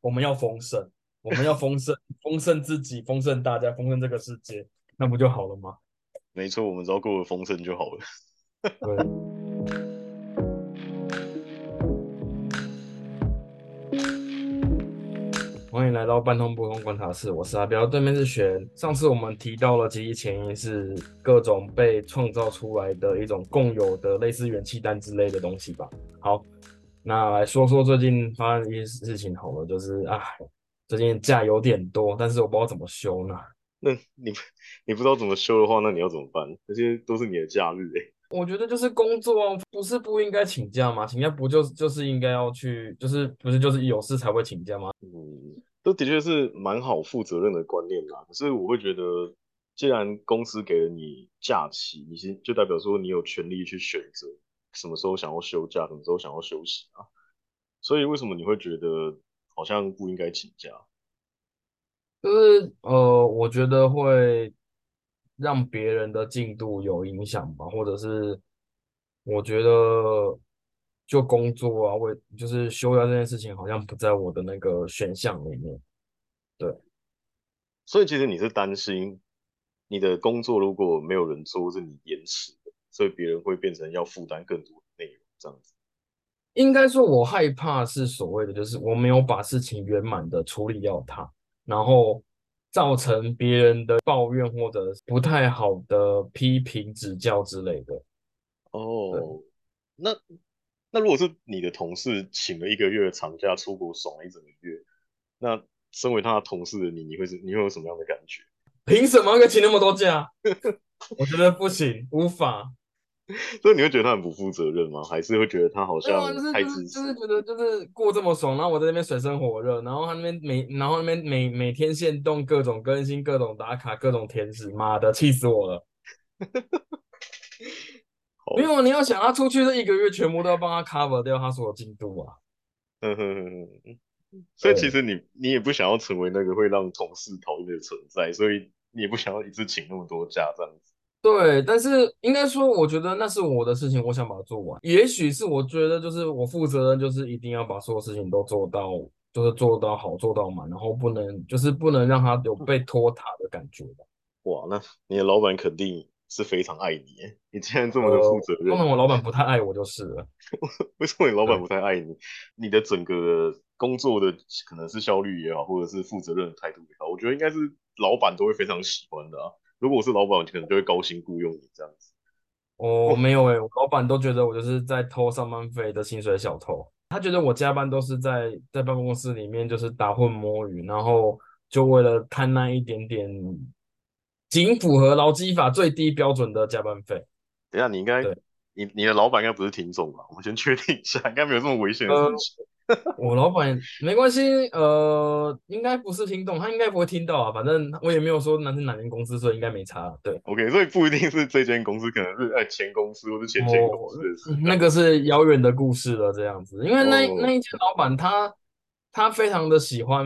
我们要丰盛，我们要丰盛，丰盛自己，丰盛大家，丰盛这个世界，那不就好了吗？没错，我们只要过得丰盛就好了。对。欢迎来到半通不通观察室，我是阿彪，对面是玄。上次我们提到了集体潜意识各种被创造出来的一种共有的类似元气弹之类的东西吧。好，那来说说最近发生一些事情好了，就是啊，最近假有点多，但是我不知道怎么休呢。那你你不知道怎么休的话，那你要怎么办？这些都是你的假日哎。我觉得就是工作啊，不是不应该请假吗？请假不就就是应该要去，就是不是就是有事才会请假吗？嗯，这的确是蛮好负责任的观念啦。可是我会觉得，既然公司给了你假期，你先就代表说你有权利去选择什么时候想要休假，什么时候想要休息啊。所以为什么你会觉得好像不应该请假？就是呃，我觉得会。让别人的进度有影响吧，或者是我觉得就工作啊，为就是休假这件事情好像不在我的那个选项里面。对，所以其实你是担心你的工作如果没有人做，是你延迟的，所以别人会变成要负担更多的内容这样子。应该说，我害怕是所谓的，就是我没有把事情圆满的处理掉它，然后。造成别人的抱怨或者不太好的批评指教之类的。哦，那那如果是你的同事请了一个月的长假出国爽了一整个月，那身为他的同事的你，你会是你会有什么样的感觉？凭什么可以请那么多假？我觉得不行，无法。所以你会觉得他很不负责任吗？还是会觉得他好像太自私？就是觉得就是过这么爽，然后我在那边水深火热，然后他那边每然后那边每每天限动各种更新、各种打卡、各种填纸，妈的，气死我了！没有，你要想他出去这一个月，全部都要帮他 cover 掉他所有进度啊。嗯哼哼哼。所以其实你你也不想要成为那个会让同事讨厌的存在，所以你也不想要一次请那么多假这样子。对，但是应该说，我觉得那是我的事情，我想把它做完。也许是我觉得，就是我负责任，就是一定要把所有事情都做到，就是做到好，做到满，然后不能，就是不能让他有被拖沓的感觉吧哇，那你的老板肯定是非常爱你，你既然这么的负责任。可能我老板不太爱我就是了。为什么你老板不太爱你？你的整个工作的可能是效率也好，或者是负责任的态度也好，我觉得应该是老板都会非常喜欢的啊。如果我是老板，可能就会高薪雇佣你这样子。哦，没有哎，我老板都觉得我就是在偷上班费的薪水小偷。他觉得我加班都是在在办公室里面就是打混摸鱼，然后就为了贪那一点点，仅符合劳基法最低标准的加班费。等下，你应该，你你的老板应该不是听众吧？我们先确定一下，应该没有这么危险的事情。我老板没关系，呃，应该不是听众，他应该不会听到啊。反正我也没有说哪是哪间公司，所以应该没差。对，OK，所以不一定是这间公司，可能是呃前公司或者前前公司。那个是遥远的故事了，这样子。因为那那一间老板他他非常的喜欢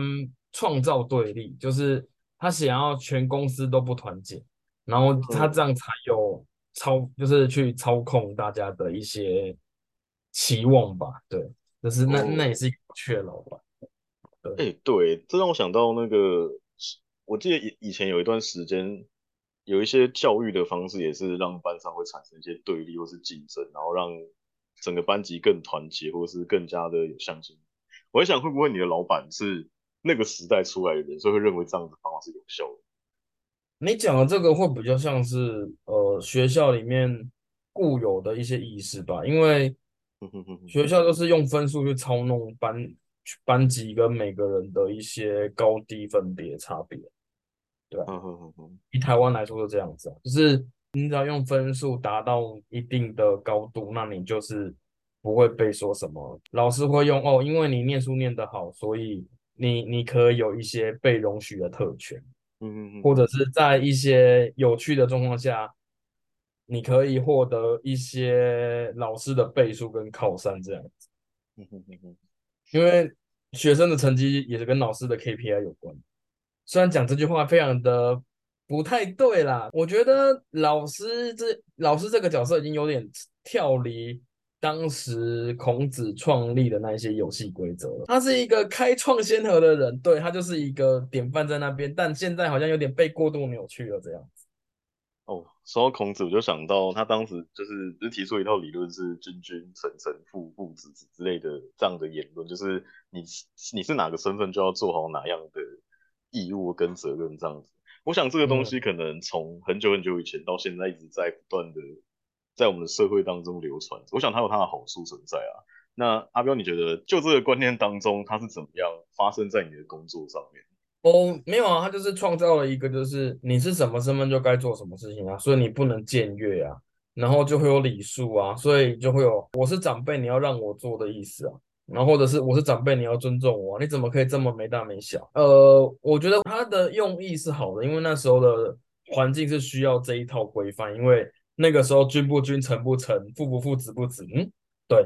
创造对立，就是他想要全公司都不团结，然后他这样才有操，就是去操控大家的一些期望吧。对。就是那那也是一个缺老板。哎，对，这让我想到那个，我记得以以前有一段时间，有一些教育的方式也是让班上会产生一些对立或是竞争，然后让整个班级更团结或是更加的有向心。我在想，会不会你的老板是那个时代出来的人，所以会认为这样子方法是有效的？你讲的这个会比较像是呃学校里面固有的一些意识吧，因为。学校都是用分数去操弄班班级跟每个人的一些高低分别差别，对吧？以台湾来说是这样子啊，就是你只要用分数达到一定的高度，那你就是不会被说什么。老师会用哦，因为你念书念得好，所以你你可以有一些被容许的特权，嗯嗯，或者是在一些有趣的状况下。你可以获得一些老师的背书跟靠山这样子，嗯哼因为学生的成绩也是跟老师的 KPI 有关。虽然讲这句话非常的不太对啦，我觉得老师这老师这个角色已经有点跳离当时孔子创立的那一些游戏规则他是一个开创先河的人，对他就是一个典范在那边，但现在好像有点被过度扭曲了这样子。哦，说到孔子，我就想到他当时就是就提出一套理论，是君君臣臣父父子子之类的这样的言论，就是你你是哪个身份就要做好哪样的义务跟责任这样子。我想这个东西可能从很久很久以前到现在一直在不断的在我们的社会当中流传。我想它有它的好处存在啊。那阿彪，你觉得就这个观念当中，它是怎么样发生在你的工作上面？哦，没有啊，他就是创造了一个，就是你是什么身份就该做什么事情啊，所以你不能僭越啊，然后就会有礼数啊，所以就会有我是长辈你要让我做的意思啊，然后或者是我是长辈你要尊重我，你怎么可以这么没大没小？呃，我觉得他的用意是好的，因为那时候的环境是需要这一套规范，因为那个时候君不君，臣不臣，父不父，子不子，嗯，对，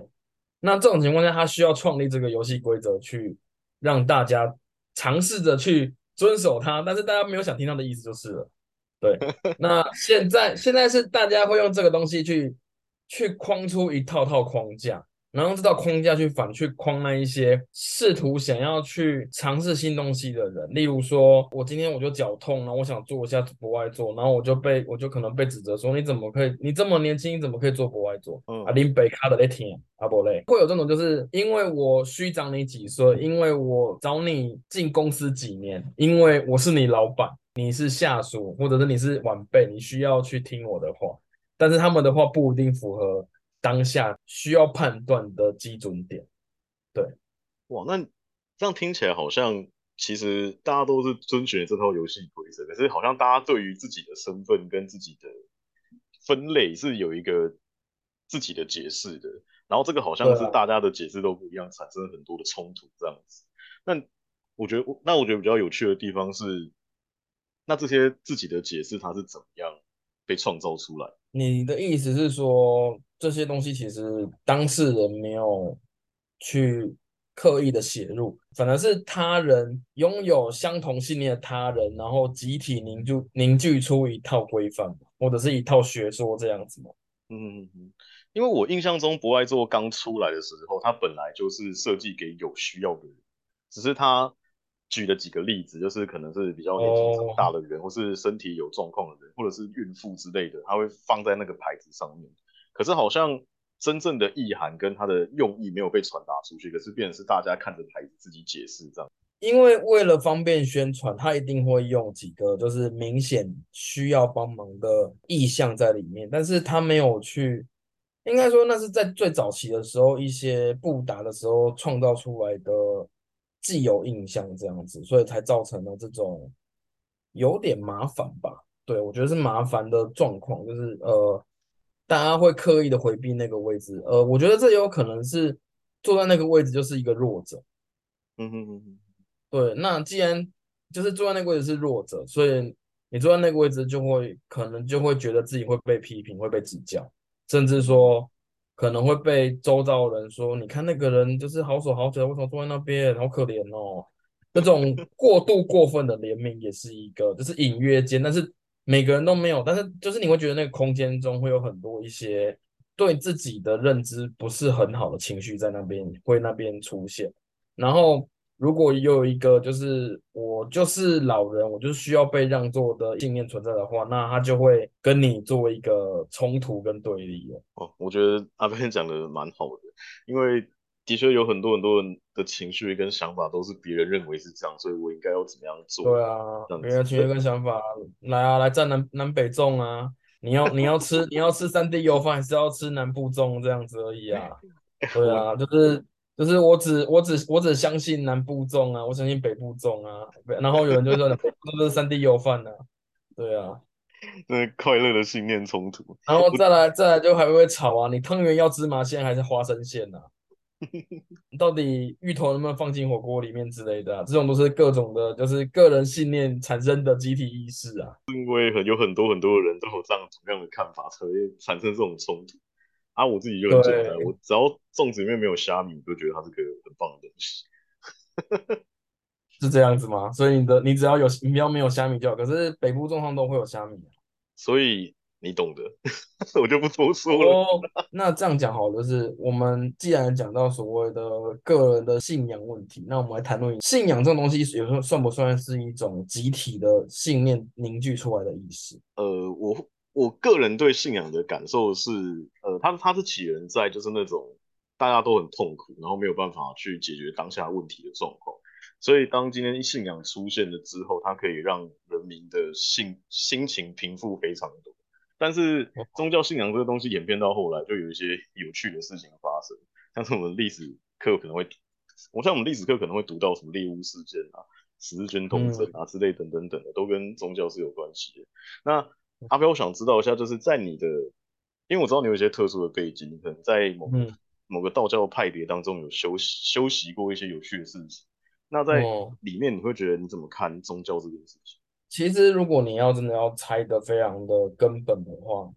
那这种情况下他需要创立这个游戏规则去让大家。尝试着去遵守它，但是大家没有想听到的意思就是了。对，那现在现在是大家会用这个东西去去框出一套套框架。然后这套框架去反去框那一些试图想要去尝试新东西的人，例如说，我今天我就脚痛然后我想做一下博外做，然后我就被我就可能被指责说，你怎么可以，你这么年轻，你怎么可以做博外做？啊，林北卡的那天阿伯嘞，会有这种就是因为我虚长你几岁，因为我找你进公司几年，因为我是你老板，你是下属，或者是你是晚辈，你需要去听我的话，但是他们的话不一定符合。当下需要判断的基准点，对，哇，那这样听起来好像其实大家都是遵循这套游戏规则，可是好像大家对于自己的身份跟自己的分类是有一个自己的解释的，然后这个好像是大家的解释都不一样，产生了很多的冲突这样子。那我觉得，那我觉得比较有趣的地方是，那这些自己的解释它是怎么样被创造出来？你的意思是说？这些东西其实当事人没有去刻意的写入，反而是他人拥有相同信念的他人，然后集体凝聚凝聚出一套规范，或者是一套学说这样子吗？嗯嗯嗯，因为我印象中博爱座刚出来的时候，它本来就是设计给有需要的人，只是他举了几个例子，就是可能是比较年纪大的人，或是身体有状况的人，或者是孕妇之类的，他会放在那个牌子上面。可是好像真正的意涵跟它的用意没有被传达出去，可是变成是大家看着牌子自己解释这样。因为为了方便宣传，他一定会用几个就是明显需要帮忙的意象在里面，但是他没有去，应该说那是在最早期的时候一些布达的时候创造出来的既有印象这样子，所以才造成了这种有点麻烦吧？对我觉得是麻烦的状况，就是呃。大家会刻意的回避那个位置，呃，我觉得这有可能是坐在那个位置就是一个弱者。嗯哼哼哼，对，那既然就是坐在那个位置是弱者，所以你坐在那个位置就会可能就会觉得自己会被批评，会被指教，甚至说可能会被周遭人说，你看那个人就是好手好脚，为什么坐在那边，好可怜哦。那种过度过分的怜悯也是一个，就是隐约间，但是。每个人都没有，但是就是你会觉得那个空间中会有很多一些对自己的认知不是很好的情绪在那边会那边出现。然后如果有一个就是我就是老人，我就需要被让座的信念存在的话，那他就会跟你作为一个冲突跟对立哦，我觉得阿飞讲的蛮好的，因为。的确有很多很多人的情绪跟想法都是别人认为是这样，所以我应该要怎么样做？对啊，别人情绪跟想法，来啊，来占南南北粽啊！你要你要吃你要吃三 D 油饭，还是要吃南部粽这样子而已啊？对啊，就是就是我只我只我只相信南部粽啊，我相信北部粽啊。然后有人就说北部是三 D 油饭呢？对啊，那快乐的信念冲突。然后再来再来就还会吵啊！你汤圆要芝麻馅还是花生馅呢？到底芋头能不能放进火锅里面之类的，这种都是各种的，就是个人信念产生的集体意识啊。因为很有很多很多的人都有这样同样的看法，才会产生这种冲突。啊，我自己就很简单，我只要粽子里面没有虾米，我就觉得它是个很棒的东西。是这样子吗？所以你的你只要有你要没有虾米就好。可是北部粽上都会有虾米。啊所以。你懂的，我就不多说了。那这样讲好了，就是我们既然讲到所谓的个人的信仰问题，那我们来谈论信仰这种东西，有时候算不算是一种集体的信念凝聚出来的意识？呃，我我个人对信仰的感受是，呃，它它是起源在就是那种大家都很痛苦，然后没有办法去解决当下问题的状况。所以，当今天信仰出现了之后，它可以让人民的性心情平复非常多。但是，宗教信仰这个东西演变到后来，就有一些有趣的事情发生，像是我们历史课可能会，我像我们历史课可能会读到什么猎巫事件啊、十字军东征啊之类等等等的，都跟宗教是有关系的。那阿彪，我想知道一下，就是在你的，因为我知道你有一些特殊的背景，可能在某某个道教派别当中有修修习过一些有趣的事情。那在里面你会觉得你怎么看宗教这件事情？其实如果你要真的要猜的非常的根本的话，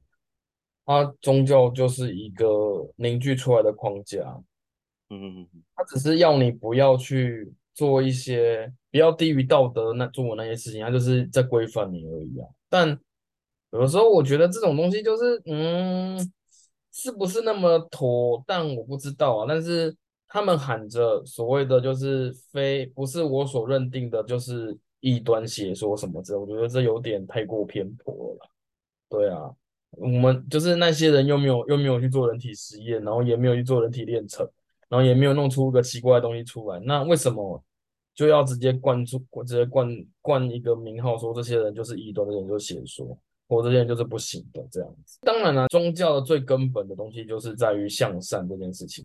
它宗教就是一个凝聚出来的框架。嗯嗯嗯，它只是要你不要去做一些比较低于道德那做的那些事情，它就是在规范你而已啊。但有的时候我觉得这种东西就是嗯，是不是那么妥但我不知道啊，但是。他们喊着所谓的就是非不是我所认定的，就是异端邪说什么之类，我觉得这有点太过偏颇了。对啊，我们就是那些人又没有又没有去做人体实验，然后也没有去做人体炼成，然后也没有弄出个奇怪的东西出来，那为什么就要直接灌出直接灌灌一个名号，说这些人就是异端，这些人就是邪说，或这些人就是不行的这样子？当然了，宗教的最根本的东西就是在于向善这件事情。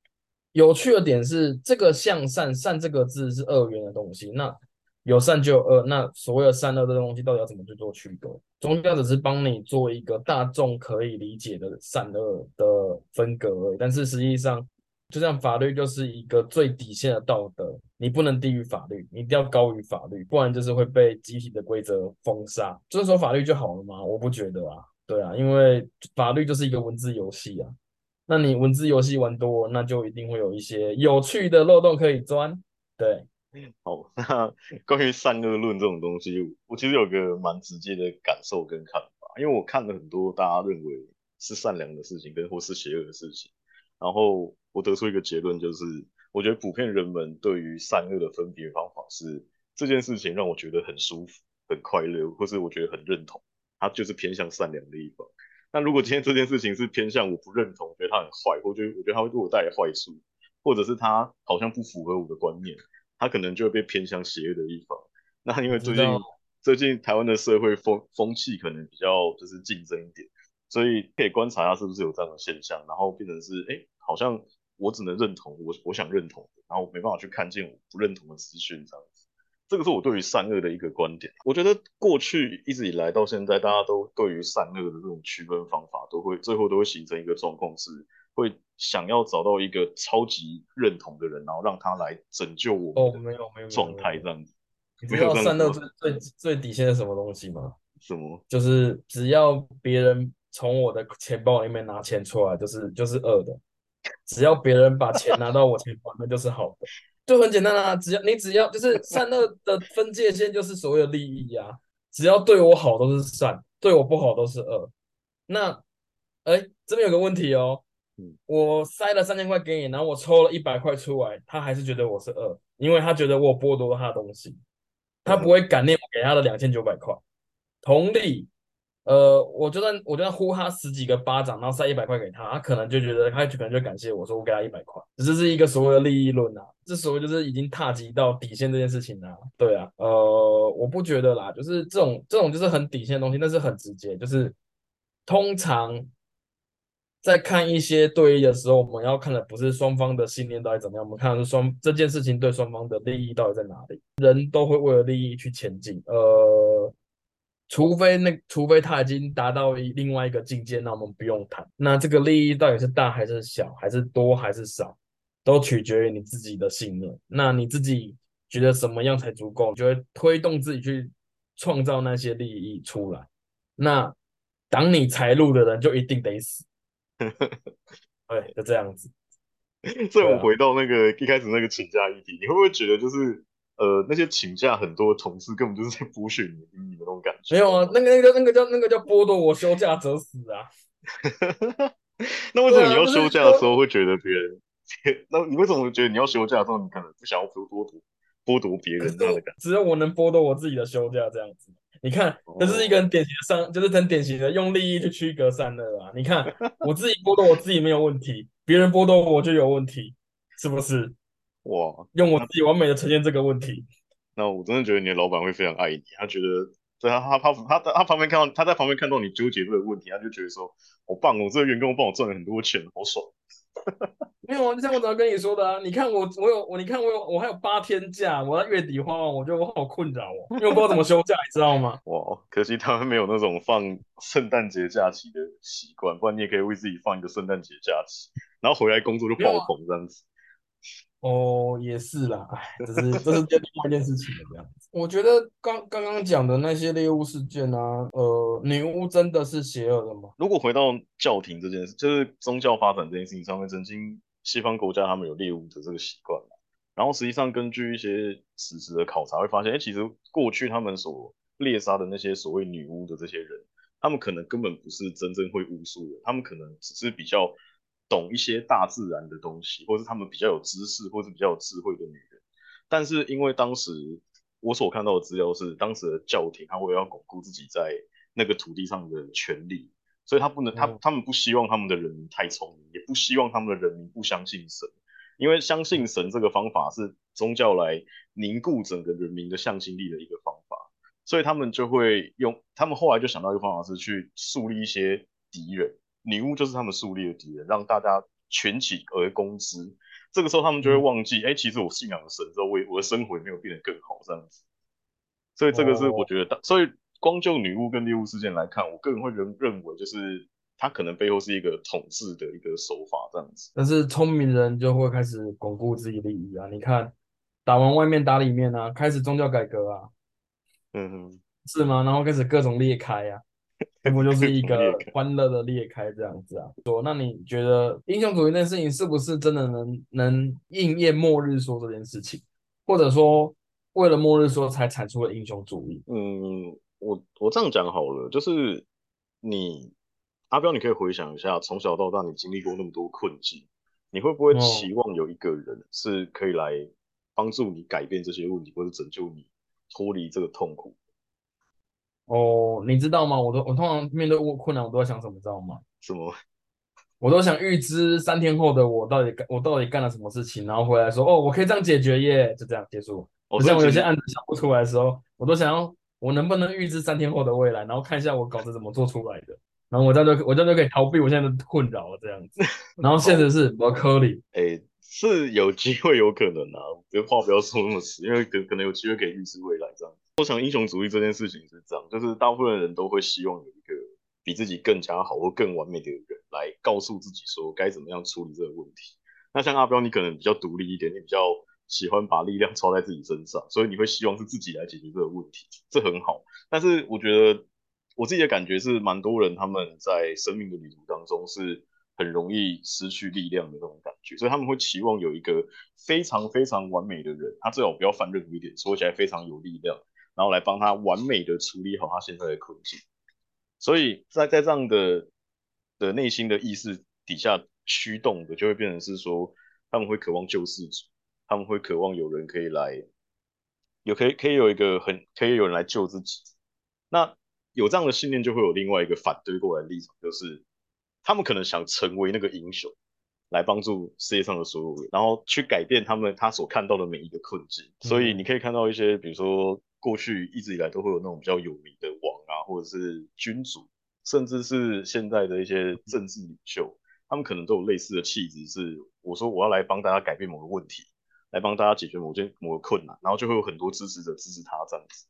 有趣的点是，这个向善，善这个字是二元的东西。那有善就有恶，那所谓的善恶这个东西，到底要怎么去做区隔？宗教只是帮你做一个大众可以理解的善恶的分隔而已。但是实际上，就像法律就是一个最底线的道德，你不能低于法律，你一定要高于法律，不然就是会被集体的规则封杀。遵守法律就好了吗？我不觉得啊。对啊，因为法律就是一个文字游戏啊。那你文字游戏玩多，那就一定会有一些有趣的漏洞可以钻。对，好，那关于善恶论这种东西，我其实有个蛮直接的感受跟看法，因为我看了很多大家认为是善良的事情跟或是邪恶的事情，然后我得出一个结论，就是我觉得普遍人们对于善恶的分别方法是这件事情让我觉得很舒服、很快乐，或是我觉得很认同，它就是偏向善良的一方。那如果今天这件事情是偏向我不认同，觉得它很坏，或者我觉得它会对我带来坏处，或者是它好像不符合我的观念，他可能就会被偏向邪恶的一方。那因为最近最近台湾的社会风风气可能比较就是竞争一点，所以可以观察下是不是有这样的现象，然后变成是哎，好像我只能认同我我想认同的，然后没办法去看见我不认同的资讯这样子。这个是我对于善恶的一个观点。我觉得过去一直以来到现在，大家都对于善恶的这种区分方法，都会最后都会形成一个状况，是会想要找到一个超级认同的人，然后让他来拯救我们。哦，没有没有状态这样子。你知道善恶最最 最底线是什么东西吗？什么？就是只要别人从我的钱包里面拿钱出来，就是就是恶的；只要别人把钱拿到我钱包，那就是好的。就很简单啊，只要你只要就是善恶的分界线，就是所谓的利益呀。只要对我好都是善，对我不好都是恶。那，哎，这边有个问题哦，我塞了三千块给你，然后我抽了一百块出来，他还是觉得我是二，因为他觉得我剥夺了他的东西，他不会感念我给他的两千九百块。同理。呃，我就算我就算呼他十几个巴掌，然后塞一百块给他，他可能就觉得他可能就感谢我说我给他一百块，这是一个所谓的利益论啊，这所谓就是已经踏及到底线这件事情啊。对啊，呃，我不觉得啦，就是这种这种就是很底线的东西，那是很直接，就是通常在看一些对弈的时候，我们要看的不是双方的信念到底怎么样，我们看的是双这件事情对双方的利益到底在哪里，人都会为了利益去前进，呃。除非那，除非他已经达到一另外一个境界，那我们不用谈。那这个利益到底是大还是小，还是多还是少，都取决于你自己的信念。那你自己觉得什么样才足够，就会推动自己去创造那些利益出来。那挡你财路的人就一定得死。对，就这样子。所以我们回到那个一开始那个请假议题，你会不会觉得就是呃那些请假很多同事根本就是在剥削你的阴影的那种感觉。没有啊，那个那个那个叫那个叫剥夺我休假者死啊！那为什么你要休假的时候会觉得别人？那你为什么觉得你要休假的时候，你可能不想要剥夺剥夺别人这样的感觉？只有我能剥夺我自己的休假这样子。你看，这是一个很典型的上，就是很典型的用利益去区隔善恶啊！你看，我自己剥夺我自己没有问题，别人剥夺我就有问题，是不是？哇，用我自己完美的呈现这个问题。那我真的觉得你的老板会非常爱你，他觉得，对他他他他他旁边看到他在旁边看到你纠结这个问题，他就觉得说，好棒哦，这个员工帮我赚了很多钱，好爽。没有啊，就像我早上跟你说的啊，你看我我有我，你看我有我还有八天假，我在月底花完，我觉得我好困扰哦，因为我不知道怎么休假，你知道吗？哇，可惜他们没有那种放圣诞节假期的习惯，不然你也可以为自己放一个圣诞节假期，然后回来工作就爆棚这样子。哦，也是啦，哎，这是这是另外一件事情了，这样子。我觉得刚刚刚讲的那些猎物事件啊，呃，女巫真的是邪恶的吗？如果回到教廷这件事，就是宗教发展这件事情上面，曾经西方国家他们有猎物的这个习惯嘛。然后实际上根据一些史实的考察，会发现，哎，其实过去他们所猎杀的那些所谓女巫的这些人，他们可能根本不是真正会巫术的，他们可能只是比较。懂一些大自然的东西，或是他们比较有知识，或是比较有智慧的女人。但是因为当时我所看到的资料是，当时的教廷他为了要巩固自己在那个土地上的权利，所以他不能他他们不希望他们的人民太聪明，也不希望他们的人民不相信神，因为相信神这个方法是宗教来凝固整个人民的向心力的一个方法，所以他们就会用他们后来就想到一个方法是去树立一些敌人。女巫就是他们树立的敌人，让大家群起而攻之。这个时候，他们就会忘记，哎，其实我信仰的神之后，我我的生活也没有变得更好这样子。所以这个是我觉得，所以光就女巫跟猎物事件来看，我个人会认认为，就是他可能背后是一个统治的一个手法这样子。但是聪明人就会开始巩固自己的利益啊！你看，打完外面打里面啊，开始宗教改革啊，嗯哼，是吗？然后开始各种裂开啊。这不就是一个欢乐的裂开这样子啊？说，那你觉得英雄主义那件事情是不是真的能能应验末日说这件事情？或者说，为了末日说才产出了英雄主义？嗯，我我这样讲好了，就是你阿彪，你可以回想一下，从小到大你经历过那么多困境，你会不会期望有一个人是可以来帮助你改变这些问题，或者拯救你脱离这个痛苦？哦，你知道吗？我都我通常面对困难，我都在想什么，知道吗？什么？我都想预知三天后的我到底干我到底干了什么事情，然后回来说，哦，我可以这样解决耶，就这样结束。像我有些案子想不出来的时候，我都想要我能不能预知三天后的未来，然后看一下我稿子怎么做出来的，然后我这样就我这样就可以逃避我现在的困扰了，这样子。然后现实是我科里，哎，是有机会有可能啊，别话不要说那么死，因为可可能有机会可以预知未来这样。我想英雄主义这件事情是这样，就是大部分人都会希望有一个比自己更加好或更完美的人来告诉自己说该怎么样处理这个问题。那像阿彪，你可能比较独立一点，你比较喜欢把力量操在自己身上，所以你会希望是自己来解决这个问题，这很好。但是我觉得我自己的感觉是，蛮多人他们在生命的旅途当中是很容易失去力量的那种感觉，所以他们会期望有一个非常非常完美的人，他最好不要犯任何一点，说起来非常有力量。然后来帮他完美的处理好他现在的困境，所以在在这样的的内心的意识底下驱动的，就会变成是说他们会渴望救世主，他们会渴望有人可以来，有可以可以有一个很可以有人来救自己。那有这样的信念，就会有另外一个反对过来的立场，就是他们可能想成为那个英雄，来帮助世界上的所有人，然后去改变他们他所看到的每一个困境。所以你可以看到一些，比如说。过去一直以来都会有那种比较有名的王啊，或者是君主，甚至是现在的一些政治领袖，他们可能都有类似的气质。是我说我要来帮大家改变某个问题，来帮大家解决某件某个困难，然后就会有很多支持者支持他这样子。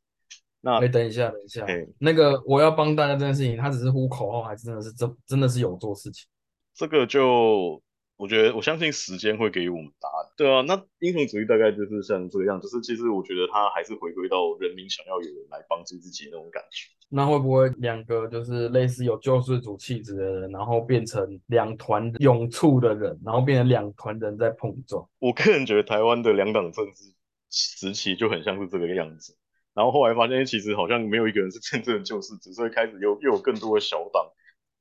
那哎，等一下，等一下，那个我要帮大家这件事情，他只是呼口号，还是真的是真真的是有做事情？这个就。我觉得我相信时间会给予我们答案。对啊，那英雄主义大概就是像这个样，就是其实我觉得他还是回归到人民想要有人来帮助自己那种感觉。那会不会两个就是类似有救世主气质的人，然后变成两团勇处的人，然后变成两团人在碰撞？我个人觉得台湾的两党政治时期就很像是这个样子。然后后来发现，其实好像没有一个人是真正的救世主，所以开始又又有更多的小党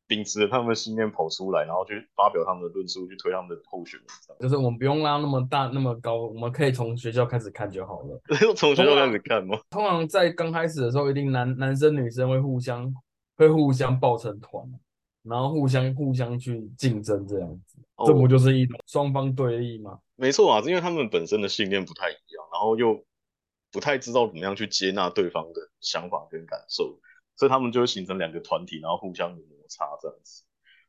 秉持着他们的信念跑出来，然后去发表他们的论述，去推他们的候选人。就是我们不用拉那么大那么高，我们可以从学校开始看就好了。从学校开始看吗？通常在刚开始的时候，一定男男生女生会互相会互相抱成团，然后互相互相去竞争这样子。这不就是一种双方对立吗？没错啊，因为他们本身的信念不太一样，然后又。不太知道怎么样去接纳对方的想法跟感受，所以他们就会形成两个团体，然后互相摩擦这样子。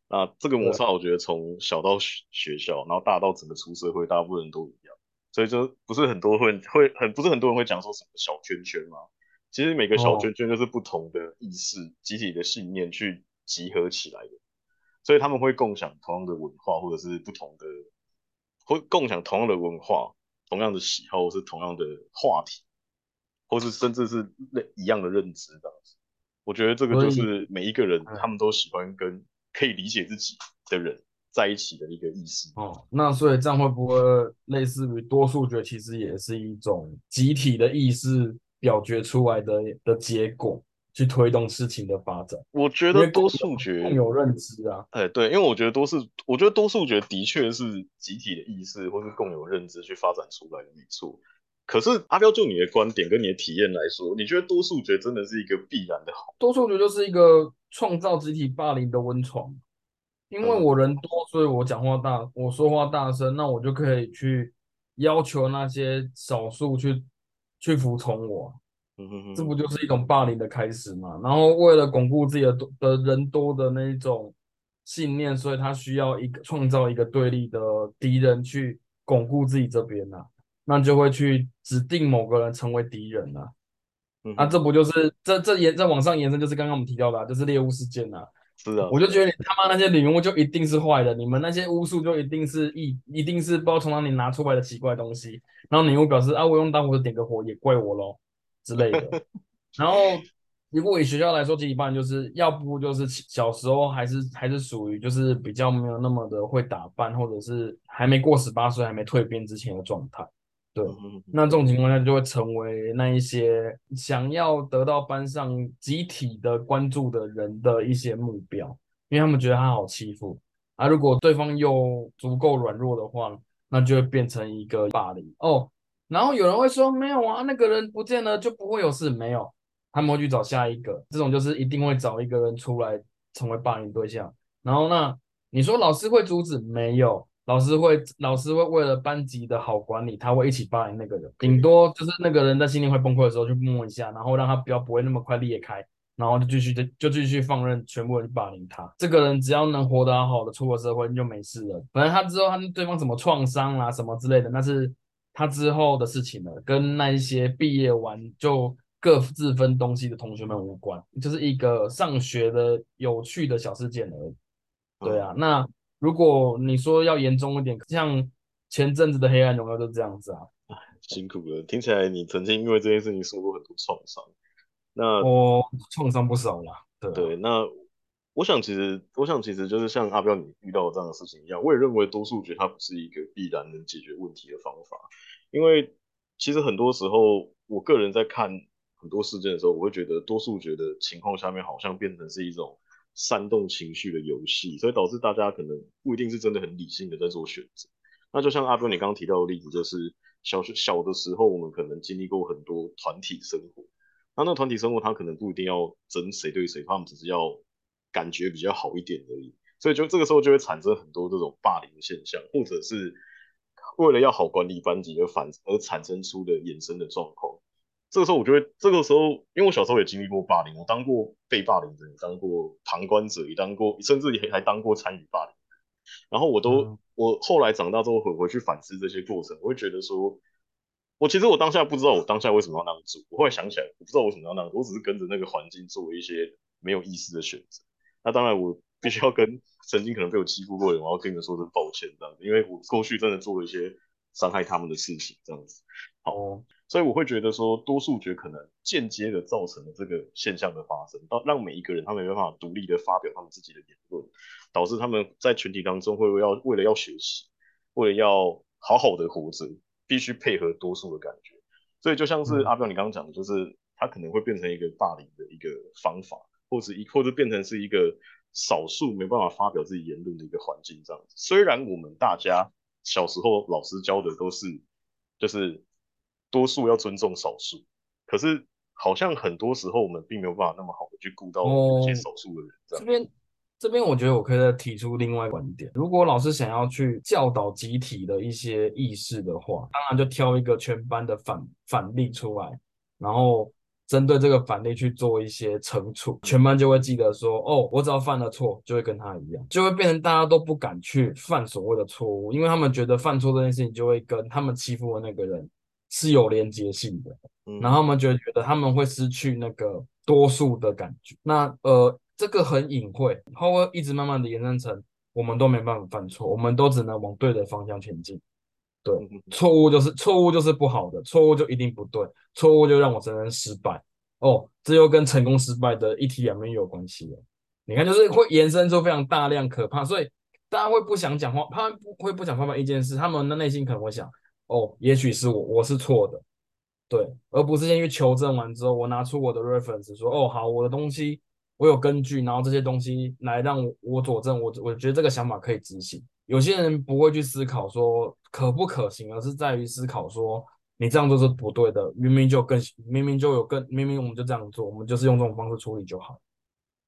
那这个摩擦，我觉得从小到学校，然后大到整个出社会，大部分人都一样。所以就不是很多会会很不是很多人会讲说什么小圈圈嘛。其实每个小圈圈都是不同的意识、集体的信念去集合起来的。所以他们会共享同样的文化，或者是不同的，会共享同样的文化、同样的喜好，或是同样的话题。或是甚至是类一样的认知这样子，我觉得这个就是每一个人他们都喜欢跟可以理解自己的人在一起的一个意思。哦，那所以这样会不会类似于多数决，其实也是一种集体的意识表决出来的的结果，去推动事情的发展？我觉得多数决更有认知啊。哎，对，因为我觉得多数，我觉得多数决的确是集体的意识或是共有认知去发展出来的，没错。可是阿彪，就你的观点跟你的体验来说，你觉得多数决真的是一个必然的好？多数决就是一个创造集体霸凌的温床，因为我人多，所以我讲话大，我说话大声，那我就可以去要求那些少数去去服从我，嗯哼哼，这不就是一种霸凌的开始吗？然后为了巩固自己的多的人多的那一种信念，所以他需要一个创造一个对立的敌人去巩固自己这边呐。那就会去指定某个人成为敌人了，啊，这不就是这这延在往上延伸，就是刚刚我们提到的，就是猎物事件呐。是啊，我就觉得你他妈那些女巫就一定是坏的，你们那些巫术就一定是一一定是不知道从哪里拿出来的奇怪东西。然后领悟表示啊，我用当火点个火也怪我喽之类的。然后如果以学校来说，其一半就是要不就是小时候还是还是属于就是比较没有那么的会打扮，或者是还没过十八岁还没蜕变之前的状态。对，那这种情况下就会成为那一些想要得到班上集体的关注的人的一些目标，因为他们觉得他好欺负啊。如果对方又足够软弱的话，那就会变成一个霸凌哦。然后有人会说没有啊，那个人不见了就不会有事，没有，他们会去找下一个。这种就是一定会找一个人出来成为霸凌对象。然后那你说老师会阻止没有？老师会，老师会为了班级的好管理，他会一起霸凌那个人。顶多就是那个人在心里会崩溃的时候，就摸一下，然后让他不要不会那么快裂开，然后就继续就就继续放任全部人霸凌他。这个人只要能活得好好的出了社会就没事了。反正他之后他对方什么创伤啦什么之类的，那是他之后的事情了，跟那一些毕业完就各自分东西的同学们无关，就是一个上学的有趣的小事件而已。对啊，那。如果你说要严重一点，像前阵子的《黑暗荣耀》就这样子啊，辛苦了。听起来你曾经因为这件事情受过很多创伤，那我创伤不少啦。对对，那我想其实，我想其实就是像阿彪你遇到这样的事情一样，我也认为多数决它不是一个必然能解决问题的方法，因为其实很多时候，我个人在看很多事件的时候，我会觉得多数决的情况下面好像变成是一种。煽动情绪的游戏，所以导致大家可能不一定是真的很理性的在做选择。那就像阿波你刚刚提到的例子，就是小学小的时候，我们可能经历过很多团体生活，那那团体生活他可能不一定要争谁对谁，他们只是要感觉比较好一点而已。所以就这个时候就会产生很多这种霸凌现象，或者是为了要好管理班级而反而产生出的衍生的状况。这个时候，我就会这个时候，因为我小时候也经历过霸凌，我当过被霸凌者，也当过旁观者，也当过，甚至也还当过参与霸凌。然后我都，我后来长大之后回回去反思这些过程，我会觉得说，我其实我当下不知道我当下为什么要那样做。我后来想起来，我不知道为什么要那样做，我只是跟着那个环境做一些没有意思的选择。那当然，我必须要跟曾经可能被我欺负过的人，我要跟你们说声抱歉，这样子，因为我过去真的做了一些伤害他们的事情，这样子。好。所以我会觉得说，多数决可能间接的造成了这个现象的发生，到让每一个人他没办法独立的发表他们自己的言论，导致他们在群体当中会要为了要学习，为了要好好的活着，必须配合多数的感觉。所以就像是阿彪你刚刚讲的，就是他可能会变成一个霸凌的一个方法，或者一或者变成是一个少数没办法发表自己言论的一个环境这样子。虽然我们大家小时候老师教的都是，就是多数要尊重少数，可是好像很多时候我们并没有办法那么好的去顾到有些少数的人。这边这边我觉得我可以再提出另外观点，如果老师想要去教导集体的一些意识的话，当然就挑一个全班的反反例出来，然后。针对这个反例去做一些惩处，全班就会记得说，哦，我只要犯了错，就会跟他一样，就会变成大家都不敢去犯所谓的错误，因为他们觉得犯错这件事情就会跟他们欺负的那个人是有连接性的，然后他们就觉得他们会失去那个多数的感觉。那呃，这个很隐晦，它会一直慢慢的延伸成我们都没办法犯错，我们都只能往对的方向前进。对，错误就是错误就是不好的，错误就一定不对，错误就让我真正失败。哦，这又跟成功失败的一体两面有关系了。你看，就是会延伸出非常大量可怕，所以大家会不想讲话，他们不会不想发表一件事，他们的内心可能会想：哦，也许是我，我是错的，对，而不是先去求证完之后，我拿出我的 reference 说：哦，好，我的东西我有根据，然后这些东西来让我佐证，我我觉得这个想法可以执行。有些人不会去思考说可不可行，而是在于思考说你这样做是不对的。明明就更明明就有更明明我们就这样做，我们就是用这种方式处理就好，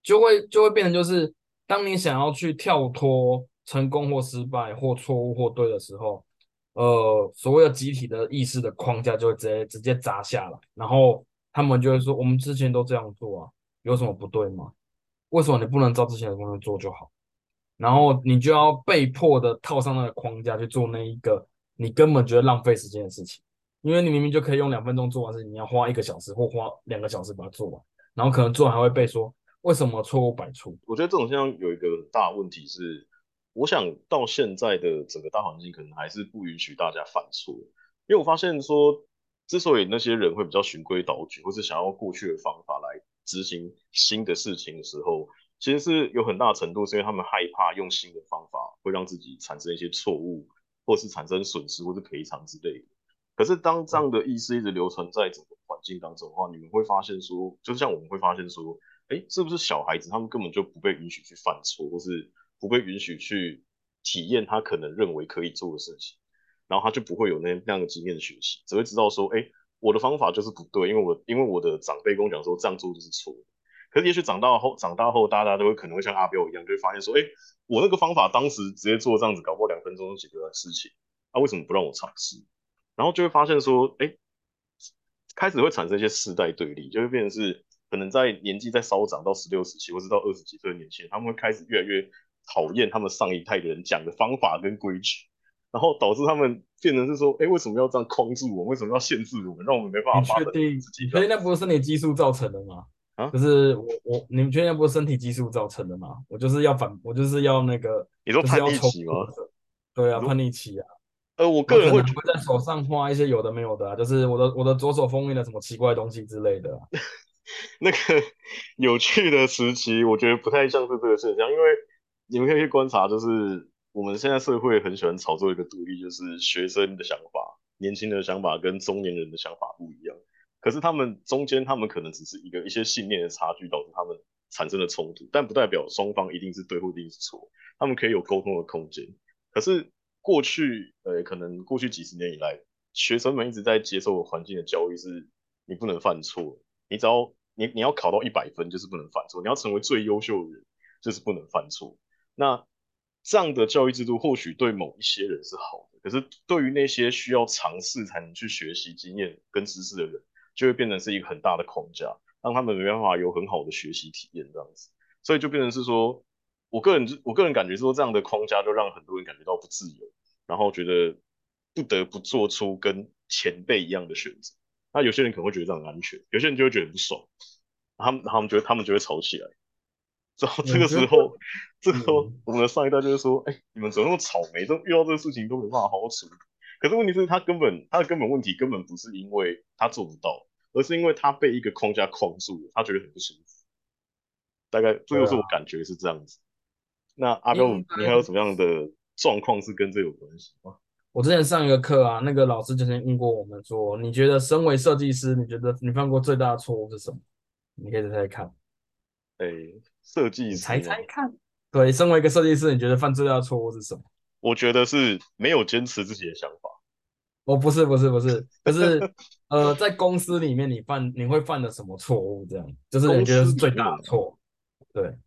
就会就会变成就是当你想要去跳脱成功或失败或错误或对的时候，呃，所谓的集体的意识的框架就会直接直接砸下来，然后他们就会说我们之前都这样做啊，有什么不对吗？为什么你不能照之前的方式做就好？然后你就要被迫的套上那个框架去做那一个你根本觉得浪费时间的事情，因为你明明就可以用两分钟做完事情，你要花一个小时或花两个小时把它做完，然后可能做完还会被说为什么错误百出。我觉得这种现象有一个大问题是，我想到现在的整个大环境可能还是不允许大家犯错，因为我发现说，之所以那些人会比较循规蹈矩，或是想要过去的方法来执行新的事情的时候。其实是有很大程度是因为他们害怕用新的方法会让自己产生一些错误，或是产生损失或是赔偿之类的。可是当这样的意识一直流传在整个环境当中的话，你们会发现说，就像我们会发现说，哎，是不是小孩子他们根本就不被允许去犯错，或是不被允许去体验他可能认为可以做的事情，然后他就不会有那那样的经验学习，只会知道说，哎，我的方法就是不对，因为我因为我的长辈跟我讲说这样做就是错的。可是也许长大后，长大后大家都会可能会像阿彪一样，就会发现说，哎，我那个方法当时直接做这样子，搞不好两分钟就解决了事情，他为什么不让我尝试？然后就会发现说，哎，开始会产生一些世代对立，就会变成是可能在年纪在稍长到十六、十七，或是到二十几岁的年轻人，他们会开始越来越讨厌他们上一代的人讲的方法跟规矩，然后导致他们变成是说，哎，为什么要这样框住我？为什么要限制我们，让我们没办法发展自己？所以那不是身体激素造成的吗？啊，就是我我你们确定不是身体激素造成的吗？我就是要反，我就是要那个，你说叛逆期吗？对啊，叛逆期啊。呃，我个人会在手上画一些有的没有的，啊，就是我的我的左手封印了什么奇怪的东西之类的。那个 有趣的时期，我觉得不太像是这个现象，因为你们可以去观察，就是我们现在社会很喜欢炒作一个独立，就是学生的想法、年轻的想法跟中年人的想法不一样。可是他们中间，他们可能只是一个一些信念的差距导致他们产生了冲突，但不代表双方一定是对或一定是错，他们可以有沟通的空间。可是过去，呃，可能过去几十年以来，学生们一直在接受环境的教育是，你不能犯错，你只要你你要考到一百分就是不能犯错，你要成为最优秀的人就是不能犯错。那这样的教育制度或许对某一些人是好的，可是对于那些需要尝试才能去学习经验跟知识的人。就会变成是一个很大的框架，让他们没办法有很好的学习体验这样子，所以就变成是说，我个人我个人感觉说这样的框架就让很多人感觉到不自由，然后觉得不得不做出跟前辈一样的选择。那有些人可能会觉得这样很安全，有些人就会觉得不爽，他们他们觉得他们就会吵起来。之后这个时候，这个时候我们的上一代就是说，哎，你们怎么那么草莓，都遇到这个事情都没办法好好处理。可是问题是，他根本他的根本问题根本不是因为他做不到，而是因为他被一个框架框住了，他觉得很不舒服。大概这就是我感觉是这样子。那阿彪，你还有什么样的状况是跟这有关系吗？我之前上一个课啊，那个老师就曾经问过我们说，你觉得身为设计师，你觉得你犯过最大的错误是什么？你可以猜猜看。哎，设计你师猜猜看。对，身为一个设计师，你觉得犯最大的错误是什么？我觉得是没有坚持自己的想法。哦，不是，不是，不是，就是呃，在公司里面你犯你会犯的什么错误？这样，就是你觉得是最大的错。对。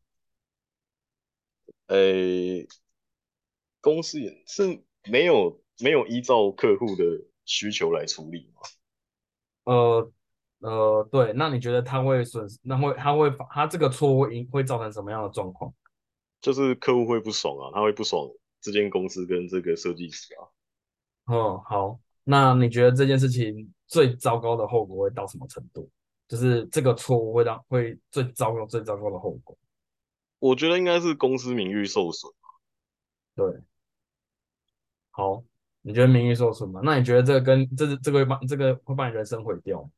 呃，公司也是没有没有依照客户的需求来处理吗？呃呃，对，那你觉得他会损失？那会他会他这个错误会会造成什么样的状况？就是客户会不爽啊，他会不爽这间公司跟这个设计师啊。哦，好，那你觉得这件事情最糟糕的后果会到什么程度？就是这个错误会让会最糟糕最糟糕的后果？我觉得应该是公司名誉受损。对，好，你觉得名誉受损吗？那你觉得这个跟这是这个会把这个会把你人生毁掉？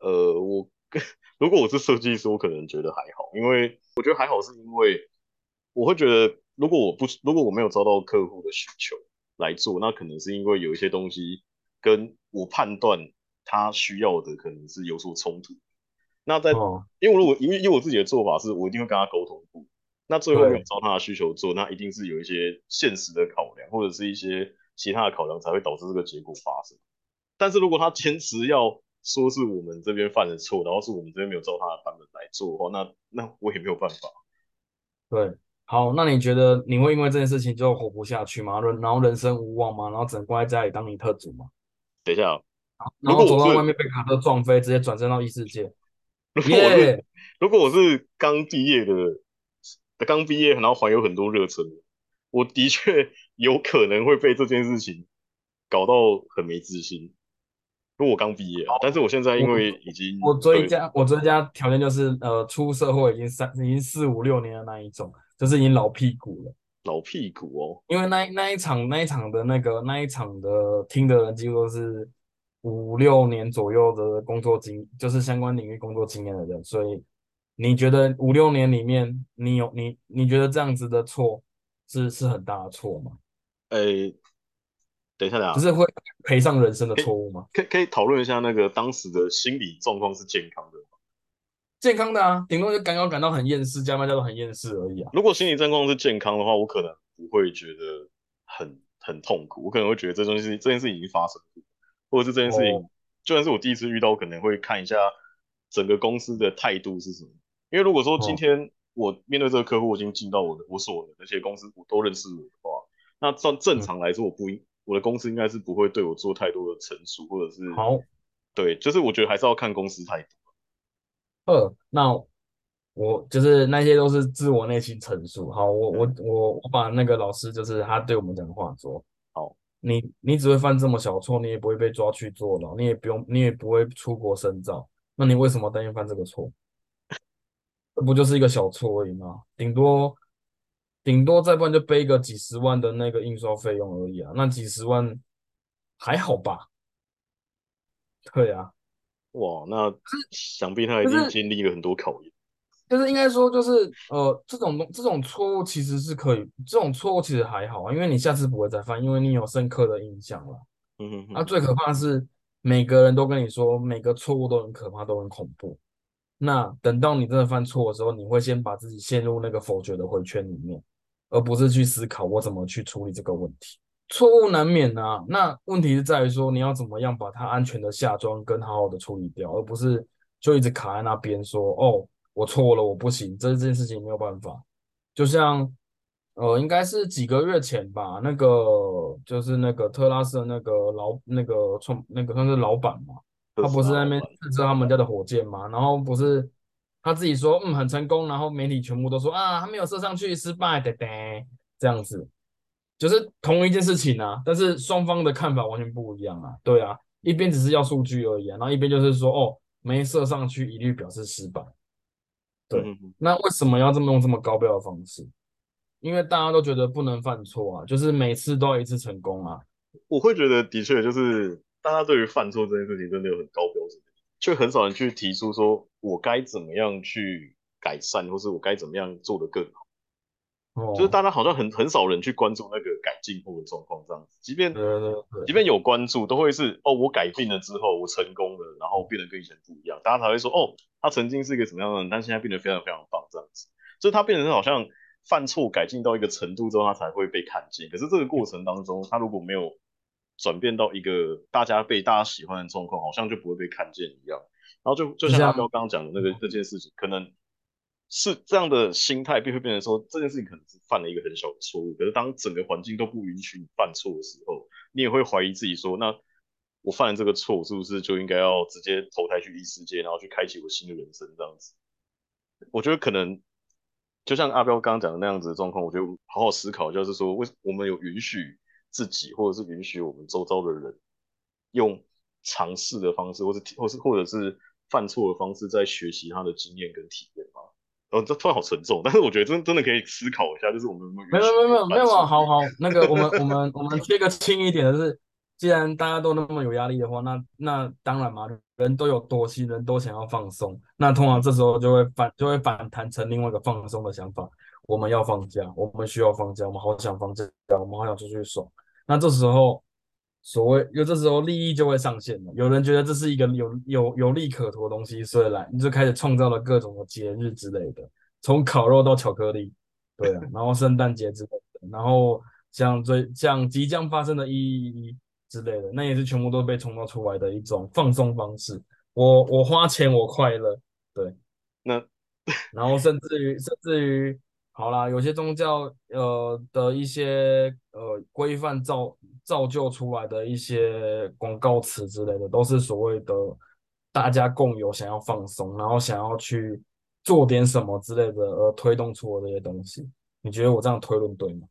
呃，我 如果我是设计师，我可能觉得还好，因为我觉得还好，是因为我会觉得，如果我不如果我没有招到客户的需求来做，那可能是因为有一些东西跟我判断他需要的可能是有所冲突。那在，因为如果因为因为我自己的做法是我一定会跟他沟通过，那最后没有照他的需求做，那一定是有一些现实的考量，或者是一些其他的考量才会导致这个结果发生。但是如果他坚持要说是我们这边犯的错，然后是我们这边没有照他的版本来做的话，那那我也没有办法。对，好，那你觉得你会因为这件事情就活不下去吗？人然后人生无望吗？然后只能关在家里当尼特族吗？等一下，然后走到外面被卡车撞飞，直接转身到异世界。如果我是如果我是刚毕业的，刚毕业然后还有很多热忱，我的确有可能会被这件事情搞到很没自信。如果我刚毕业啊，但是我现在因为已经我追加我追加条件就是呃出社会已经三已经四五六年的那一种，就是已经老屁股了。老屁股哦，因为那那一场那一场的那个那一场的听的人几乎都是。五六年左右的工作经，就是相关领域工作经验的人，所以你觉得五六年里面，你有你你觉得这样子的错是是很大的错吗？呃，等一下，等下，只是会赔上人生的错误吗？可可以讨论一下那个当时的心理状况是健康的吗？健康的啊，顶多就感到感到很厌世，加班加到很厌世而已啊。如果心理状况是健康的话，我可能不会觉得很很痛苦，我可能会觉得这东西这件事已经发生过。或者是这件事情，就算是我第一次遇到，我可能会看一下整个公司的态度是什么。因为如果说今天我面对这个客户，已经进到我的我所的那些公司我都认识我的话，那正正常来说，我不应我的公司应该是不会对我做太多的陈述，或者是好，对，就是我觉得还是要看公司态度。呃，那我就是那些都是自我内心陈述。好，我我我我把那个老师就是他对我们讲的话说。好你你只会犯这么小错，你也不会被抓去坐牢，你也不用，你也不会出国深造，那你为什么担心犯这个错？这不就是一个小错而已吗？顶多顶多再不然就背个几十万的那个印刷费用而已啊，那几十万还好吧？对啊，哇，那想必他已经经历了很多考验。就是应该说，就是呃，这种东这种错误其实是可以，这种错误其实还好啊，因为你下次不会再犯，因为你有深刻的印象了。嗯哼。那最可怕的是，每个人都跟你说，每个错误都很可怕，都很恐怖。那等到你真的犯错的时候，你会先把自己陷入那个否决的回圈里面，而不是去思考我怎么去处理这个问题。错误难免啊，那问题是在于说，你要怎么样把它安全的下装跟好好的处理掉，而不是就一直卡在那边说哦。我错了，我不行，这件事情没有办法。就像，呃，应该是几个月前吧，那个就是那个特拉斯的那个老那个创那个算是老板嘛，他不是在那边试射他们家的火箭嘛，然后不是他自己说嗯很成功，然后媒体全部都说啊他没有射上去失败的的这样子，就是同一件事情啊，但是双方的看法完全不一样啊，对啊，一边只是要数据而已啊，然后一边就是说哦没射上去一律表示失败。对，那为什么要这么用这么高标的方式？因为大家都觉得不能犯错啊，就是每次都要一次成功啊。我会觉得，的确就是大家对于犯错这件事情真的有很高标准，却很少人去提出说我该怎么样去改善，或是我该怎么样做得更好。就是大家好像很很少人去关注那个改进后的状况这样子，即便即便有关注，都会是哦，我改变了之后，我成功了，然后变得跟以前不一样，大家才会说哦，他曾经是一个什么样的人，但现在变得非常非常棒这样子。就是他变成好像犯错改进到一个程度之后，他才会被看见。可是这个过程当中，他如果没有转变到一个大家被大家喜欢的状况，好像就不会被看见一样。然后就就像阿彪刚刚讲的那个这件事情，可能。是这样的心态，便会变成说这件事情可能是犯了一个很小的错误。可是当整个环境都不允许你犯错的时候，你也会怀疑自己说：那我犯了这个错，是不是就应该要直接投胎去异世界，然后去开启我新的人生？这样子，我觉得可能就像阿彪刚刚讲的那样子的状况，我觉得好好思考，就是说，为我们有允许自己，或者是允许我们周遭的人用尝试的方式，或是或是或者是犯错的方式，在学习他的经验跟体验吗？哦，这突然好沉重，但是我觉得真真的可以思考一下，就是我们没有没有没有没有啊，好好 那个我们我们我们切个轻一点的是，既然大家都那么有压力的话，那那当然嘛，人都有惰性，人都想要放松，那通常这时候就会反就会反弹成另外一个放松的想法，我们要放假，我们需要放假，我们好想放假，我们好想出去爽，那这时候。所谓，有这时候利益就会上线了。有人觉得这是一个有有有利可图的东西，所以来你就开始创造了各种的节日之类的，从烤肉到巧克力，对啊，然后圣诞节之类的，然后像最像即将发生的一一一之类的，那也是全部都被创造出来的一种放松方式。我我花钱我快乐，对，那然后甚至于甚至于。好啦，有些宗教呃的一些呃规范造造就出来的一些广告词之类的，都是所谓的大家共有想要放松，然后想要去做点什么之类的而推动出的这些东西。你觉得我这样推论对吗？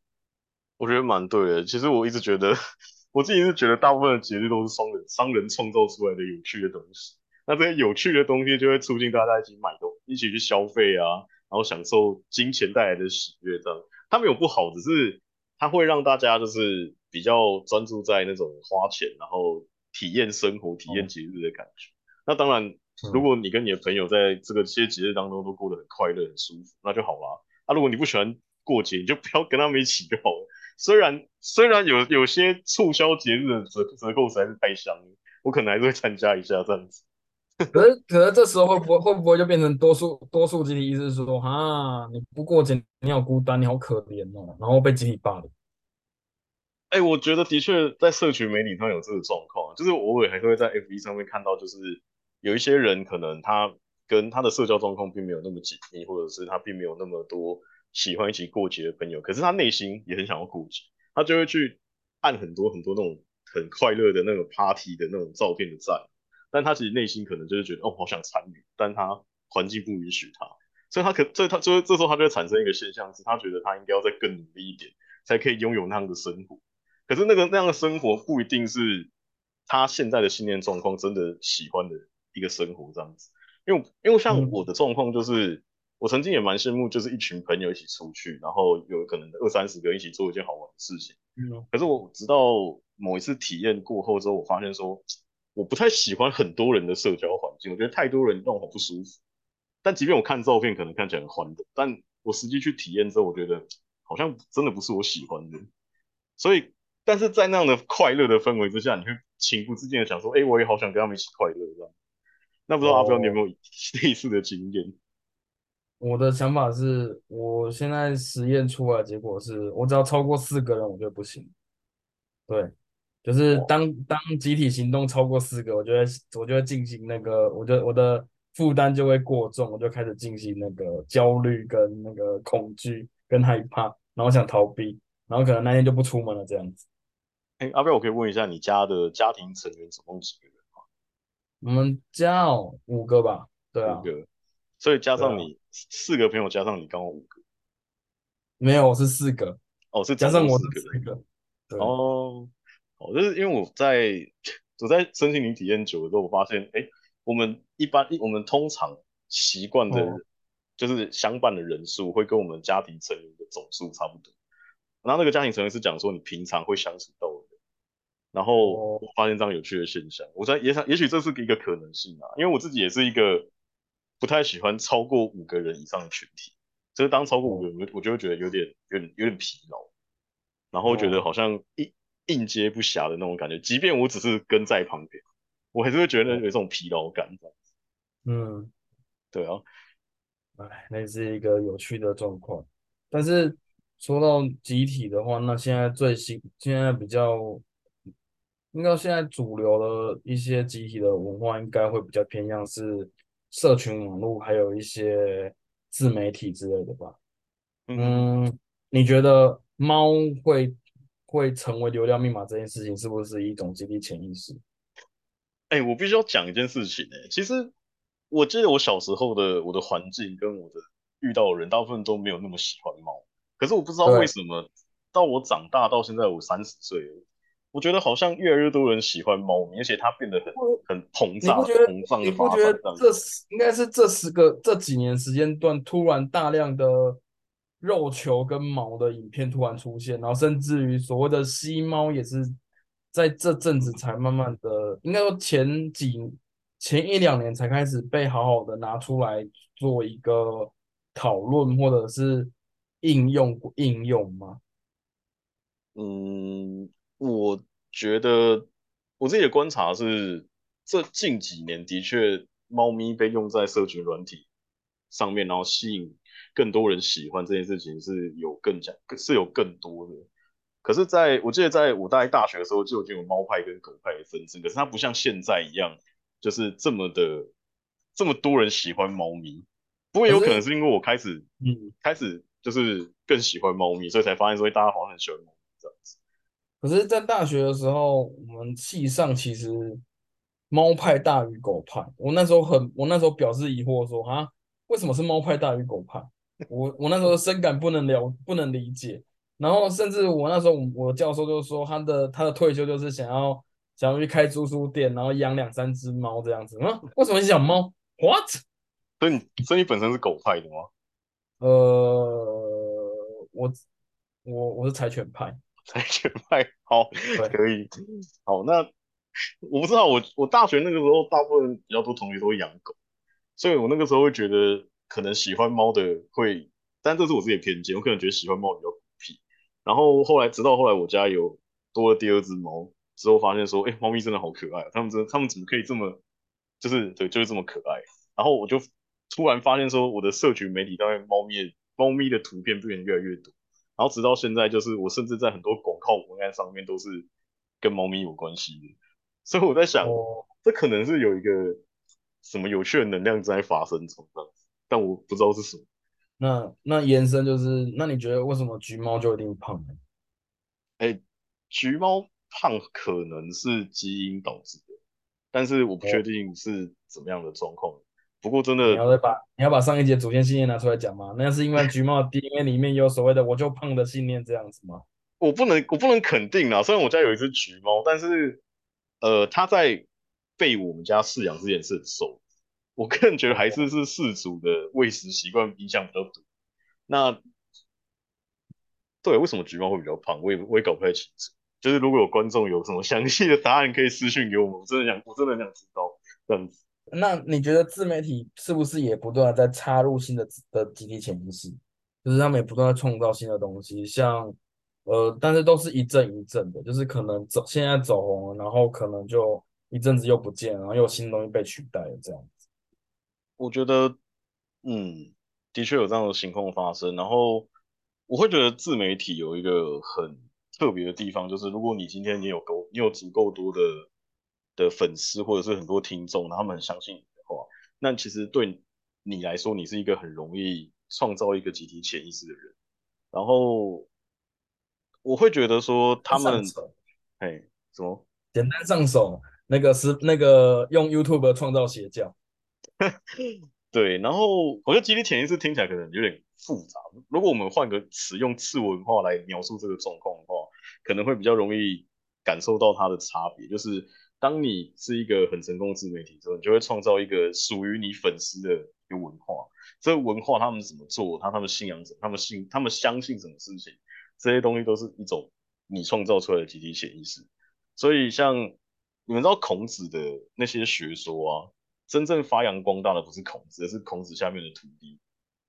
我觉得蛮对的。其实我一直觉得，我自己是觉得大部分的节日都是商人商人创造出来的有趣的东西。那这些有趣的东西就会促进大家一起买东，一起去消费啊。然后享受金钱带来的喜悦，这样它没有不好，只是它会让大家就是比较专注在那种花钱，然后体验生活、体验节日的感觉。那当然，如果你跟你的朋友在这个些节日当中都过得很快乐、很舒服，那就好啦。啊如果你不喜欢过节，你就不要跟他们一起就好了。虽然虽然有有些促销节日的折折扣实在是太香了，我可能还是会参加一下这样子。可是，可是这时候会不会会不会就变成多数多数集体意识说，哈，你不过节，你好孤单，你好可怜哦，然后被集体霸凌。哎，我觉得的确在社群媒体上有这个状况，就是我偶尔还会在 FB 上面看到，就是有一些人可能他跟他的社交状况并没有那么紧密，或者是他并没有那么多喜欢一起过节的朋友，可是他内心也很想要过节，他就会去按很多很多那种很快乐的那种 party 的那种照片的赞。但他其实内心可能就是觉得，哦，好想参与，但他环境不允许他，所以他可，所以他就这时候他就会产生一个现象，是他觉得他应该要再更努力一点，才可以拥有那样的生活。可是那个那样的生活不一定是他现在的信念状况真的喜欢的一个生活这样子。因为因为像我的状况就是，我曾经也蛮羡慕，就是一群朋友一起出去，然后有可能二三十个一起做一件好玩的事情。嗯。可是我直到某一次体验过后之后，我发现说。我不太喜欢很多人的社交环境，我觉得太多人让我好不舒服。但即便我看照片可能看起来很欢乐，但我实际去体验之后，我觉得好像真的不是我喜欢的。所以，但是在那样的快乐的氛围之下，你会情不自禁的想说：“哎，我也好想跟他们一起快乐。”这样。那不知道阿彪你有没有 类似的经验？我的想法是，我现在实验出来结果是，我只要超过四个人，我就不行。对。就是当当集体行动超过四个，我觉得我就会进行那个，我就我的负担就会过重，我就开始进行那个焦虑跟那个恐惧跟害怕，然后想逃避，然后可能那天就不出门了这样子。哎，阿彪，我可以问一下你家的家庭成员总共几个人吗？我们家哦五个吧，对啊，五个，所以加上你四个朋友，加上你刚好五个，没有，我是四个，哦，是加上我四个，哦。哦，就是因为我在我在身心灵体验久了之后，我发现，哎，我们一般一我们通常习惯的，就是相伴的人数会跟我们家庭成员的总数差不多。然后那个家庭成员是讲说你平常会相处到的，然后我发现这样有趣的现象。我在也想，也许这是一个可能性啊，因为我自己也是一个不太喜欢超过五个人以上的群体，就是当超过五个人，我就会觉得有点有点有点疲劳，然后觉得好像应应接不暇的那种感觉。即便我只是跟在旁边，我还是会觉得有这种疲劳感。嗯，对啊，哎，那是一个有趣的状况。但是说到集体的话，那现在最新现在比较。应该现在主流的一些集体的文化，应该会比较偏向是社群网络，还有一些自媒体之类的吧。嗯，你觉得猫会会成为流量密码这件事情，是不是一种集体潜意识？哎，我必须要讲一件事情哎，其实我记得我小时候的我的环境跟我的遇到的人，大部分都没有那么喜欢猫。可是我不知道为什么，到我长大到现在，我三十岁了。我觉得好像越来越多人喜欢猫咪，而且它变得很很膨胀，膨胀你不觉得这应该是这十个这几年时间段突然大量的肉球跟毛的影片突然出现，然后甚至于所谓的吸猫也是在这阵子才慢慢的，应该说前几前一两年才开始被好好的拿出来做一个讨论或者是应用应用吗？嗯。我觉得我自己的观察是，这近几年的确，猫咪被用在社群软体上面，然后吸引更多人喜欢这件事情是有更加是有更多的。可是，在我记得在我大大学的时候就已经有猫派跟狗派的分争，可是它不像现在一样，就是这么的这么多人喜欢猫咪。不过有可能是因为我开始嗯开始就是更喜欢猫咪，所以才发现说大家好像很喜欢猫这样子。可是，在大学的时候，我们系上其实猫派大于狗派。我那时候很，我那时候表示疑惑说：“啊，为什么是猫派大于狗派？”我我那时候深感不能了，不能理解。然后，甚至我那时候，我教授就说，他的他的退休就是想要想要去开租书店，然后养两三只猫这样子。啊，为什么你养猫？What？所以你所以你本身是狗派的吗？呃，我我我是柴犬派。柴犬派好，可以好。那我不知道，我我大学那个时候，大部分比较多同学都会养狗，所以我那个时候会觉得，可能喜欢猫的会，但这是我自己的偏见，我可能觉得喜欢猫比较孤僻。然后后来，直到后来我家有多了第二只猫之后，发现说，哎，猫咪真的好可爱，它们真，它们怎么可以这么，就是对，就是这么可爱。然后我就突然发现说，我的社群媒体上面猫咪猫咪的图片变得越来越多。然后直到现在，就是我甚至在很多广告文案上面都是跟猫咪有关系的，所以我在想，这可能是有一个什么有趣的能量在发生中，但我不知道是什么。那那延伸就是，那你觉得为什么橘猫就一定胖呢？哎，橘猫胖可能是基因导致的，但是我不确定是怎么样的状况。不过真的，你要再把你要把上一节祖先信念拿出来讲吗？那是因为橘猫 DNA 里面有所谓的“我就胖”的信念这样子吗？我不能，我不能肯定啊。虽然我家有一只橘猫，但是呃，它在被我们家饲养之前是很瘦。我个人觉得还是是饲主的喂食习惯影响比较多。那对，为什么橘猫会比较胖？我也我也搞不太清楚。就是如果有观众有什么详细的答案，可以私信给我们。我真的想，我真的想知道这样子。那你觉得自媒体是不是也不断在插入新的的集体潜意识？就是他们也不断在创造新的东西，像呃，但是都是一阵一阵的，就是可能走现在走红了，然后可能就一阵子又不见，然后又新东西被取代了这样。我觉得，嗯，的确有这样的情况发生。然后我会觉得自媒体有一个很特别的地方，就是如果你今天你有够，你有足够多的。的粉丝或者是很多听众，他们很相信你的话，那其实对你来说，你是一个很容易创造一个集体潜意识的人。然后我会觉得说，他们，哎，什么？简单上手，那个是那个用 YouTube 创造邪教。对，然后我觉得集体潜意识听起来可能有点复杂。如果我们换个词，用次文化来描述这个状况的话，可能会比较容易感受到它的差别，就是。当你是一个很成功的自媒体之后，你就会创造一个属于你粉丝的一个文化。这个文化他们怎么做，他他们信仰什么，他们信他们相信什么事情，这些东西都是一种你创造出来的集体潜意识。所以像你们知道孔子的那些学说啊，真正发扬光大的不是孔子，而是孔子下面的徒弟。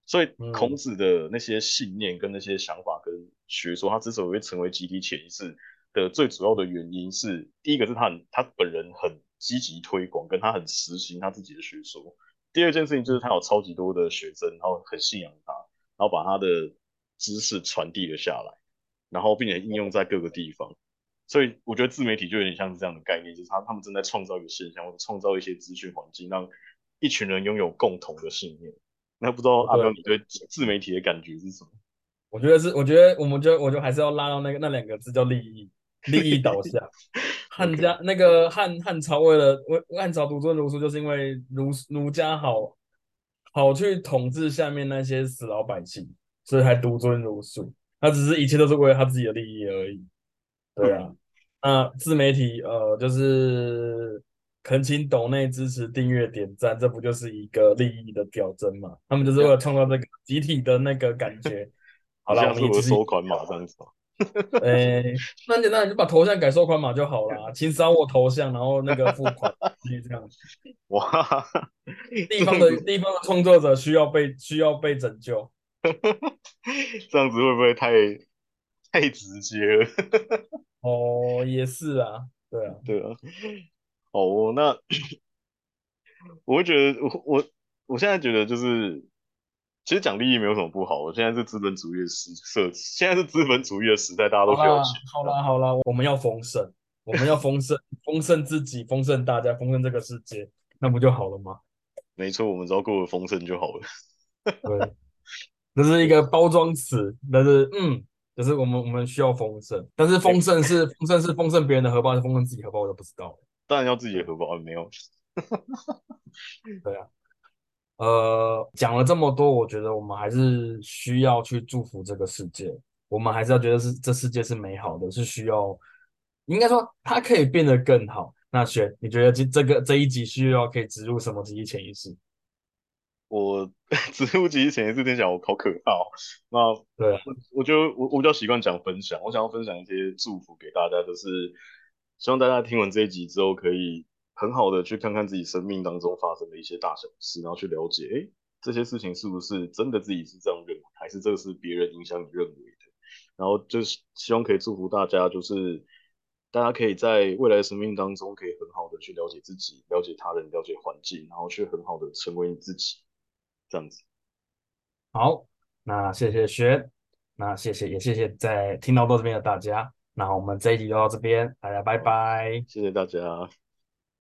所以孔子的那些信念跟那些想法跟学说，他之所以会成为集体潜意识的最主要的原因是，第一个是他很他本人很积极推广，跟他很实行他自己的学说。第二件事情就是他有超级多的学生，然后很信仰他，然后把他的知识传递了下来，然后并且应用在各个地方。所以我觉得自媒体就有点像是这样的概念，就是他他们正在创造一个现象，或者创造一些资讯环境，让一群人拥有共同的信念。那不知道阿彪，你对自媒体的感觉是什么？我觉得是，我觉得我们就我就还是要拉到那个那两个字叫利益，利益导向。汉家 那个汉汉朝为了为汉朝独尊儒术，就是因为儒儒家好好去统治下面那些死老百姓，所以才独尊儒术。他只是一切都是为了他自己的利益而已。对啊，那自媒体呃，就是恳请抖内支持、订阅、点赞，这不就是一个利益的表征嘛？他们就是为了创造这个集体的那个感觉。好了，我们一收款码这样子。哎，那很简单，你就把头像改收款码就好了，请扫我头像，然后那个付款，这样。哇，地方的地方的创作者需要被需要被拯救。这样子会不会太太直接了？哦，也是啊，对啊，对啊。哦，那 我会觉得，我我我现在觉得就是，其实讲利益没有什么不好。我现在是资本主义的时设，现在是资本主义的时代，大家都需要钱。好啦好啦，我们要丰盛，我们要丰盛，丰盛自己，丰盛大家，丰盛这个世界，那不就好了吗？没错，我们只要过得丰盛就好了。对，这是一个包装词，但是嗯。就是我们我们需要丰盛，但是丰盛是丰盛是丰盛别人的荷包，还是丰盛自己荷包，我都不知道了。当然要自己的荷包，没有。对啊，呃，讲了这么多，我觉得我们还是需要去祝福这个世界。我们还是要觉得是这世界是美好的，是需要，应该说它可以变得更好。那雪，你觉得这这个这一集需要可以植入什么自己潜意识？我 植入集体潜意识，听起来我好可怕。那对，我就我我比较习惯讲分享，我想要分享一些祝福给大家，就是希望大家听完这一集之后，可以很好的去看看自己生命当中发生的一些大小事，然后去了解，哎，这些事情是不是真的自己是这样认为，还是这个是别人影响你认为的？然后就是希望可以祝福大家，就是大家可以在未来的生命当中，可以很好的去了解自己，了解他人，了解环境，然后去很好的成为你自己。这样子，好，那谢谢轩，那谢谢也谢谢在听到到这边的大家，那我们这一集就到这边，大家拜拜，谢谢大家。